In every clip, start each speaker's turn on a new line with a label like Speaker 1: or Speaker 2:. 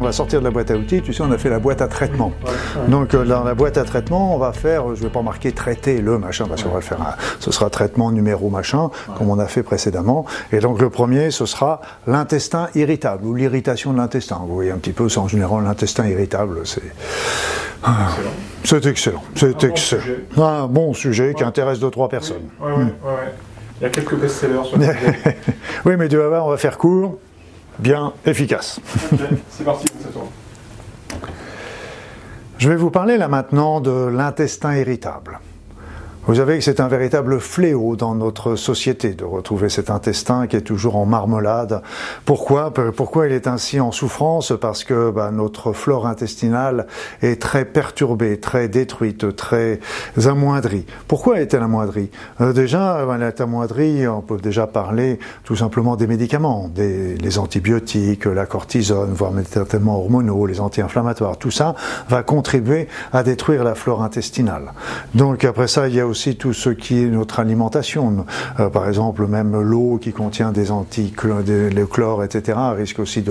Speaker 1: On va sortir de la boîte à outils, tu sais, on a fait la boîte à traitement. Donc euh, dans la boîte à traitement, on va faire, je vais pas marquer traiter le machin, parce qu'on va le faire, un- ce sera traitement numéro machin, comme on a fait précédemment. Et donc le premier, ce sera l'intestin irritable, ou l'irritation de l'intestin. Vous voyez un petit peu, c'est en général l'intestin irritable, c'est... Ah, C'est excellent, c'est
Speaker 2: bon
Speaker 1: excellent.
Speaker 2: sujet.
Speaker 1: Un bon sujet qui intéresse deux, trois personnes.
Speaker 2: Ouais, ouais, ouais, ouais. Il y a quelques best-sellers sur le sujet.
Speaker 1: oui, mais tu vas voir, on va faire court, bien, efficace.
Speaker 2: C'est parti.
Speaker 1: Je vais vous parler là maintenant de l'intestin irritable. Vous savez que c'est un véritable fléau dans notre société de retrouver cet intestin qui est toujours en marmelade. Pourquoi? Pourquoi il est ainsi en souffrance? Parce que bah, notre flore intestinale est très perturbée, très détruite, très amoindrie. Pourquoi est-elle amoindrie? Euh, Déjà, bah, elle est amoindrie, on peut déjà parler tout simplement des médicaments, des, antibiotiques, la cortisone, voire même certainement hormonaux, les anti-inflammatoires. Tout ça va contribuer à détruire la flore intestinale. Donc après ça, il y a aussi tout ce qui est notre alimentation. Euh, par exemple, même l'eau qui contient des anti le chlore, etc., risque aussi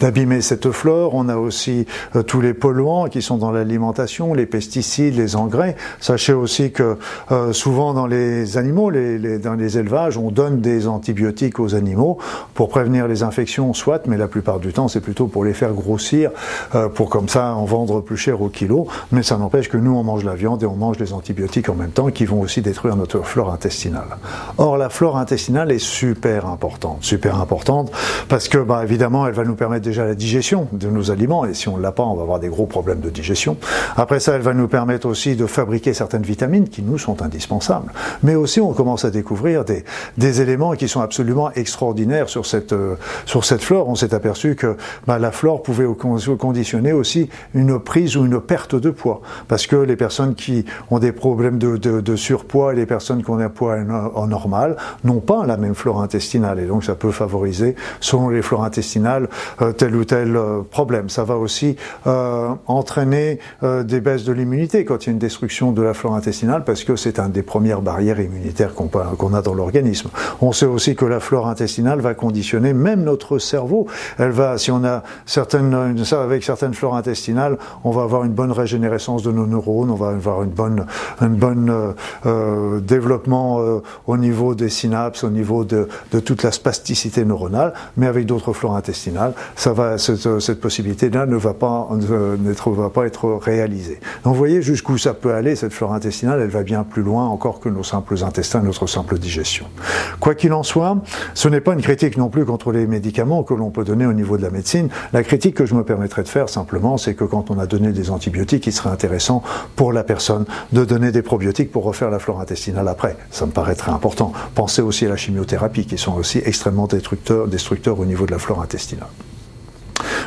Speaker 1: d'abîmer cette flore. On a aussi euh, tous les polluants qui sont dans l'alimentation, les pesticides, les engrais. Sachez aussi que euh, souvent dans les animaux, les, les- dans les élevages, on donne des antibiotiques aux animaux pour prévenir les infections, soit, mais la plupart du temps, c'est plutôt pour les faire grossir, euh, pour comme ça en vendre plus cher au kilo. Mais ça n'empêche que nous, on mange la viande et on mange les antibiotiques en même temps, vont aussi détruire notre flore intestinale. Or, la flore intestinale est super importante, super importante, parce que, bah, évidemment, elle va nous permettre déjà la digestion de nos aliments, et si on ne l'a pas, on va avoir des gros problèmes de digestion. Après ça, elle va nous permettre aussi de fabriquer certaines vitamines qui nous sont indispensables. Mais aussi, on commence à découvrir des, éléments qui sont absolument extraordinaires sur cette, euh, sur cette flore. On s'est aperçu que bah, la flore pouvait conditionner aussi une prise ou une perte de poids. Parce que les personnes qui ont des problèmes de surpoids et les personnes qui ont un poids en, normal n'ont pas la même flore intestinale. Et donc, ça peut favoriser, selon les flores intestinales, euh, tel ou tel euh, problème. Ça va aussi euh, entraîner des baisses de l'immunité quand il y a une destruction de la flore intestinale, parce que c'est une des premières barrières immunitaires qu'on a dans l'organisme. On sait aussi que la flore intestinale va conditionner même notre cerveau. Elle va, si on a certaines, avec certaines flores intestinales, on va avoir une bonne régénérescence de nos neurones, on va avoir une bonne euh, développement euh, au niveau des synapses, au niveau de, de toute la spasticité neuronale, mais avec d'autres flores intestinales, ça va, cette, cette possibilité-là ne va pas, ne, n'être- va pas être réalisée. Donc vous voyez jusqu'où ça peut aller, cette flore intestinale, elle va bien plus loin encore que nos simples intestins, notre simple digestion. Quoi qu'il en soit, ce n'est pas une critique non plus contre les médicaments que l'on peut donner au niveau de la médecine. La critique que je me permettrai de faire simplement, c'est que quand on a donné des antibiotiques, il serait intéressant pour la personne de donner des probiotiques pour refaire la flore intestinale après. Ça me paraît très important. Pensez aussi à la chimiothérapie, qui sont aussi extrêmement destructeurs, destructeurs au niveau de la flore intestinale.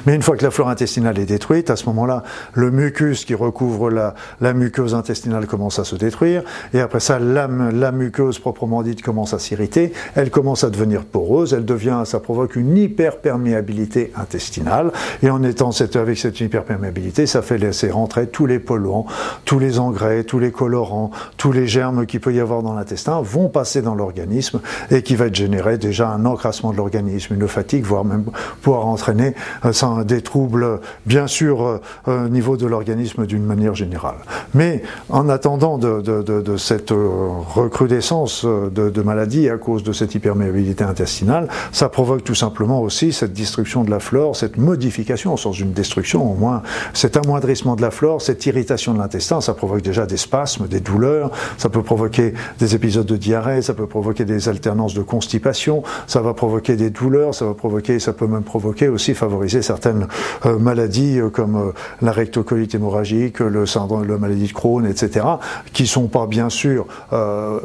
Speaker 1: Mais une fois que la flore intestinale est détruite, à ce moment-là, le mucus qui recouvre la, la muqueuse intestinale commence à se détruire, et après ça, la, muqueuse proprement dite commence à s'irriter, elle commence à devenir poreuse, elle devient, ça provoque une hyperperméabilité intestinale, et en étant avec cette hyperperméabilité, ça fait laisser rentrer tous les polluants, tous les engrais, tous les colorants, tous les germes qu'il peut y avoir dans l'intestin vont passer dans l'organisme et qui va générer déjà un encrassement de l'organisme, une fatigue, voire même pouvoir entraîner euh, sans- des troubles, bien sûr, euh, au niveau de l'organisme d'une manière générale. Mais en attendant de, de- cette euh, recrudescence euh, de, maladies à cause de cette hyperméabilité intestinale, ça provoque tout simplement aussi cette destruction de la flore, cette modification, au sens d'une destruction au moins, cet amoindrissement de la flore, cette irritation de l'intestin, ça provoque déjà des spasmes, des douleurs, ça peut provoquer des épisodes de diarrhée, ça peut provoquer des alternances de constipation, ça va provoquer des douleurs, ça va provoquer, ça peut même provoquer aussi favoriser certaines euh, maladies euh, comme euh, la rectocolite hémorragique, le syndrome, la maladie de Crohn, etc., qui sont pas bien sûr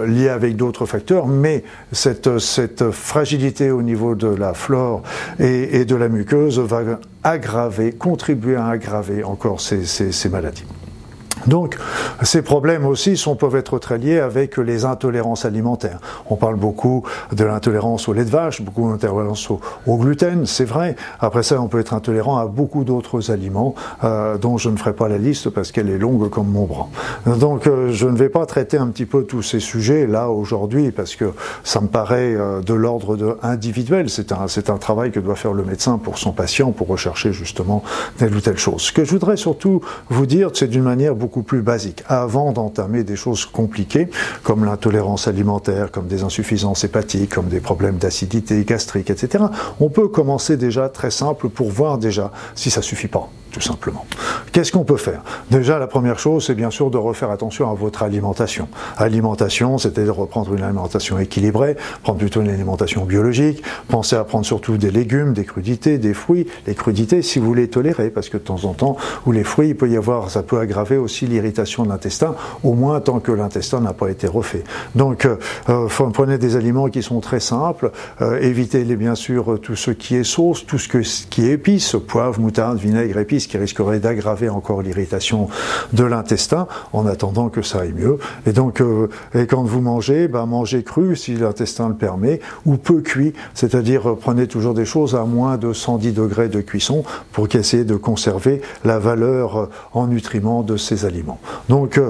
Speaker 1: liées avec d'autres facteurs, mais cette, fragilité au niveau de la flore et, de la muqueuse va aggraver, contribuer à aggraver encore ces maladies. Donc, ces problèmes aussi sont, peuvent être très liés avec les intolérances alimentaires. On parle beaucoup de l'intolérance au lait de vache, beaucoup d'intolérance au, gluten, c'est vrai. Après ça, on peut être intolérant à beaucoup d'autres aliments euh, dont je ne ferai pas la liste parce qu'elle est longue comme mon bras. Donc, euh, je ne vais pas traiter un petit peu tous ces sujets là aujourd'hui parce que ça me paraît euh, de l'ordre individuel. C'est un, c'est un travail que doit faire le médecin pour son patient pour rechercher justement telle ou telle chose. Ce que je voudrais surtout vous dire, c'est d'une manière beaucoup beaucoup plus basique. Avant d'entamer des choses compliquées, comme l'intolérance alimentaire, comme des insuffisances hépatiques, comme des problèmes d'acidité gastrique, etc., on peut commencer déjà très simple pour voir déjà si ça suffit pas tout simplement. Qu'est-ce qu'on peut faire? Déjà, la première chose, c'est bien sûr de refaire attention à votre alimentation. Alimentation, c'était de reprendre une alimentation équilibrée, prendre plutôt une alimentation biologique, pensez à prendre surtout des légumes, des crudités, des fruits. Les crudités, si vous les tolérez, parce que de temps en temps, ou les fruits, il peut y avoir, ça peut aggraver aussi l'irritation de l'intestin, au moins tant que l'intestin n'a pas été refait. Donc, euh, euh prenez des aliments qui sont très simples, euh, évitez les bien sûr tout ce qui est sauce, tout ce qui est épice, poivre, moutarde, vinaigre, épices qui risquerait d'aggraver encore l'irritation de l'intestin en attendant que ça aille mieux. Et donc, euh, et quand vous mangez, ben, mangez cru si l'intestin le permet, ou peu cuit, c'est-à-dire euh, prenez toujours des choses à moins de 110 degrés de cuisson pour essayer de conserver la valeur euh, en nutriments de ces aliments. Donc,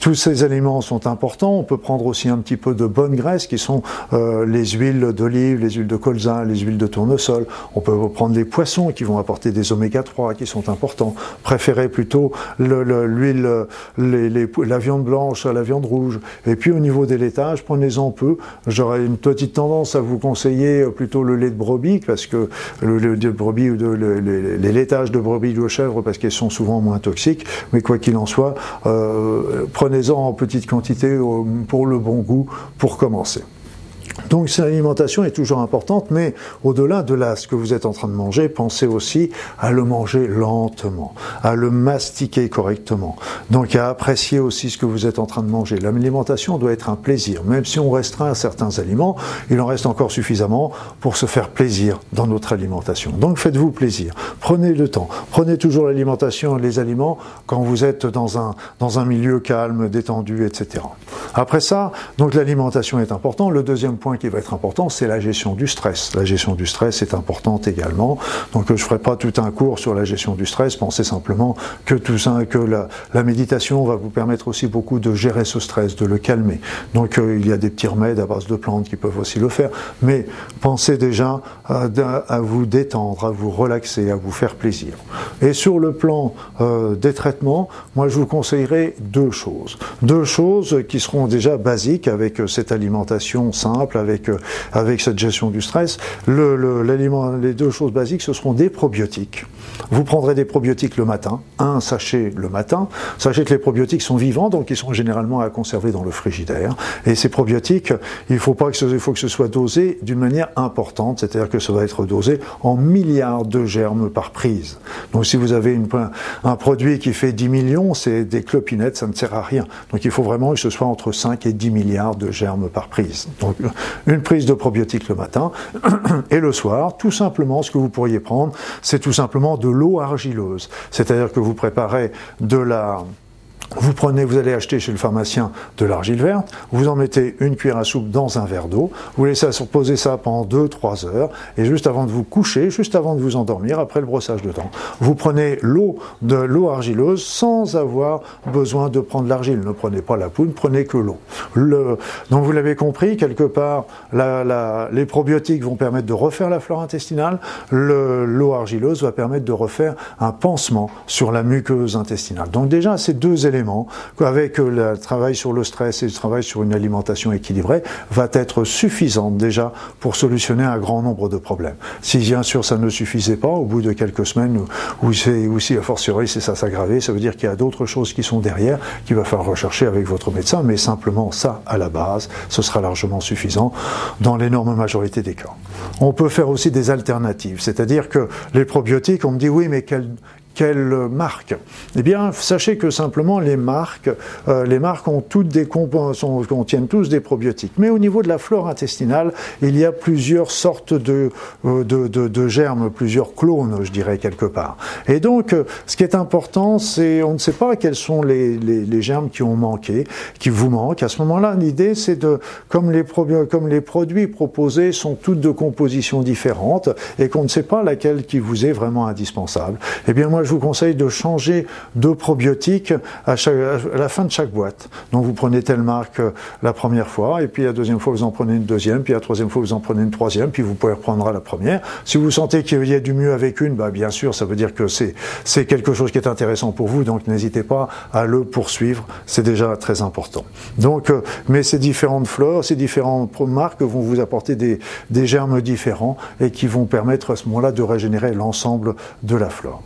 Speaker 1: tous ces aliments sont importants. On peut prendre aussi un petit peu de bonne graisse qui sont les huiles d'olive, les huiles de colza, les huiles de tournesol. On peut prendre les poissons qui vont apporter des oméga 3 qui sont importants important. Préférez plutôt l'huile, la viande blanche à la viande rouge. Et puis au niveau des laitages, prenez-en peu. J'aurais une petite tendance à vous conseiller plutôt le lait de brebis, parce que le de brebis ou les laitages de brebis ou de chèvre, parce qu'ils sont souvent moins toxiques. Mais quoi qu'il en soit, euh, prenez-en en petite quantité euh, pour le bon goût pour commencer. Donc l'alimentation est toujours importante, mais au-delà de là, ce que vous êtes en train de manger, pensez aussi à le manger lentement, à le mastiquer correctement. Donc à apprécier aussi ce que vous êtes en train de manger. L'alimentation doit être un plaisir. Même si on restreint certains aliments, il en reste encore suffisamment pour se faire plaisir dans notre alimentation. Donc faites-vous plaisir. Prenez le temps. Prenez toujours l'alimentation et les aliments quand vous êtes dans un, dans un milieu calme, détendu, etc. Après ça, donc l'alimentation est importante. Le deuxième point qui va être important, c'est la gestion du stress. La gestion du stress est importante également. Donc je ne ferai pas tout un cours sur la gestion du stress. Pensez simplement que tout ça, que la, méditation va vous permettre aussi beaucoup de gérer ce stress, de le calmer. Donc euh, il y a des petits remèdes à base de plantes qui peuvent aussi le faire. Mais pensez déjà à, vous détendre, à vous relaxer, à vous faire plaisir. Et sur le plan euh, des traitements, moi je vous conseillerais deux choses. Deux choses qui seront déjà basiques avec cette alimentation simple, avec, euh, avec cette gestion du stress. Le, les deux choses basiques, ce seront des probiotiques. Vous prendrez des probiotiques le matin, un sachet le matin. Sachez que les probiotiques sont vivants, donc ils sont généralement à conserver dans le frigidaire. Et ces probiotiques, il faut pas que ce, il soit dosé d'une manière importante, c'est-à-dire que ça va être dosé en milliards de germes par prise. Donc si vous avez un produit qui fait 10 millions, c'est des clopinettes, ça ne sert à rien. Donc il faut vraiment que ce soit entre 5 et 10 milliards de germes par prise. Une prise de probiotiques le matin et le soir, tout simplement, ce que vous pourriez prendre, c'est tout simplement de l'eau argileuse. C'est-à-dire que vous préparez de la vous prenez, vous allez acheter chez le pharmacien de l'argile verte, vous en mettez une cuillère à soupe dans un verre d'eau, vous laissez reposer ça pendant 2-3 heures, et juste avant de vous coucher, juste avant de vous endormir, après le brossage de dents, vous prenez l'eau de l'eau argileuse sans avoir besoin de prendre l'argile. Ne prenez pas la poudre, prenez que l'eau. Le, donc vous l'avez compris, quelque part, les probiotiques vont permettre de refaire la flore intestinale, l'eau argileuse va permettre de refaire un pansement sur la muqueuse intestinale. Donc déjà, ces deux éléments avec euh, le travail sur le stress et le travail sur une alimentation équilibrée, va être suffisante déjà pour solutionner un grand nombre de problèmes. Si bien sûr ça ne suffisait pas, au bout de quelques semaines, ou, si a fortiori c'est ça s'aggraver, ça veut dire qu'il y a d'autres choses qui sont derrière, qu'il va falloir rechercher avec votre médecin, mais simplement ça à la base, ce sera largement suffisant dans l'énorme majorité des cas. On peut faire aussi des alternatives, c'est-à-dire que les probiotiques, on me dit oui, mais quelles quelle marque? Eh bien, sachez que simplement les marques, euh, les marques ont toutes des contiennent tous des probiotiques. Mais au niveau de la flore intestinale, il y a plusieurs sortes de, euh, de, germes, plusieurs clones, je dirais quelque part. Et donc, ce qui est important, c'est on ne sait pas quels sont les, les, les germes qui ont manqué, qui vous manquent. À ce moment-là, l'idée, c'est de, comme les, comme les produits proposés sont toutes de compositions différentes et qu'on ne sait pas laquelle qui vous est vraiment indispensable, eh bien, moi, je vous conseille de changer de probiotique à, chaque, la fin de chaque boîte. Donc, vous prenez telle marque euh, la première fois, et puis la deuxième fois, vous en prenez une deuxième, puis la troisième fois, vous en prenez une troisième, puis vous pouvez reprendre à la première. Si vous sentez qu'il y a du mieux avec une, bah, bien sûr, ça veut dire que c'est, quelque chose qui est intéressant pour vous, donc n'hésitez pas à le poursuivre. C'est déjà très important. Donc, euh, mais ces différentes fleurs, ces différentes marques vont vous apporter des germes différents et qui vont permettre à ce moment-là de régénérer l'ensemble de la flore.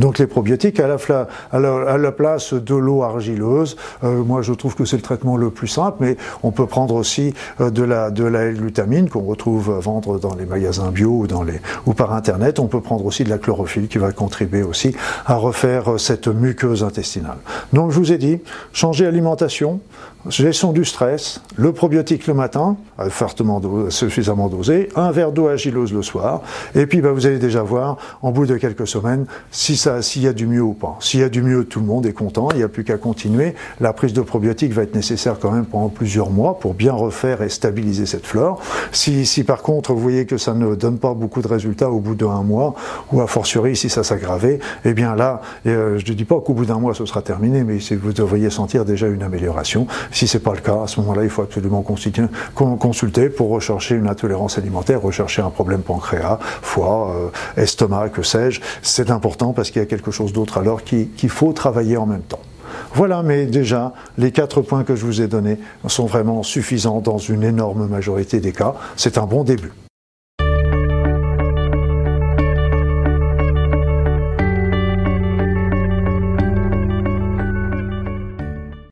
Speaker 1: Donc les probiotiques à la, place de l'eau argileuse, euh, moi je trouve que c'est le traitement le plus simple, mais on peut prendre aussi euh, de la glutamine qu'on retrouve vendre dans les magasins bio ou dans les ou par internet. On peut prendre aussi de la chlorophylle qui va contribuer aussi à refaire euh, cette muqueuse intestinale. Donc je vous ai dit, changer l'alimentation, gestion du stress, le probiotique le matin, fortement dosé, suffisamment dosé, un verre d'eau agilose le soir, et puis bah, vous allez déjà voir en bout de quelques semaines si s'il y a du mieux ou pas. S'il y a du mieux, tout le monde est content, il n'y a plus qu'à continuer. La prise de probiotiques va être nécessaire quand même pendant plusieurs mois pour bien refaire et stabiliser cette flore. Si, par contre vous voyez que ça ne donne pas beaucoup de résultats au bout d'un mois, ou a fortiori si ça s'aggravait, eh bien là, euh, je ne dis pas qu'au bout d'un mois ce sera terminé, mais vous devriez sentir déjà une amélioration. Si c'est pas le cas, à ce moment-là, il faut absolument consulter pour rechercher une intolérance alimentaire, rechercher un problème pancréas, foie, euh, estomac, que sais-je. C'est important parce qu'il y a quelque chose d'autre alors qu'il faut travailler en même temps. Voilà, mais déjà, les quatre points que je vous ai donnés sont vraiment suffisants dans une énorme majorité des cas. C'est un bon début.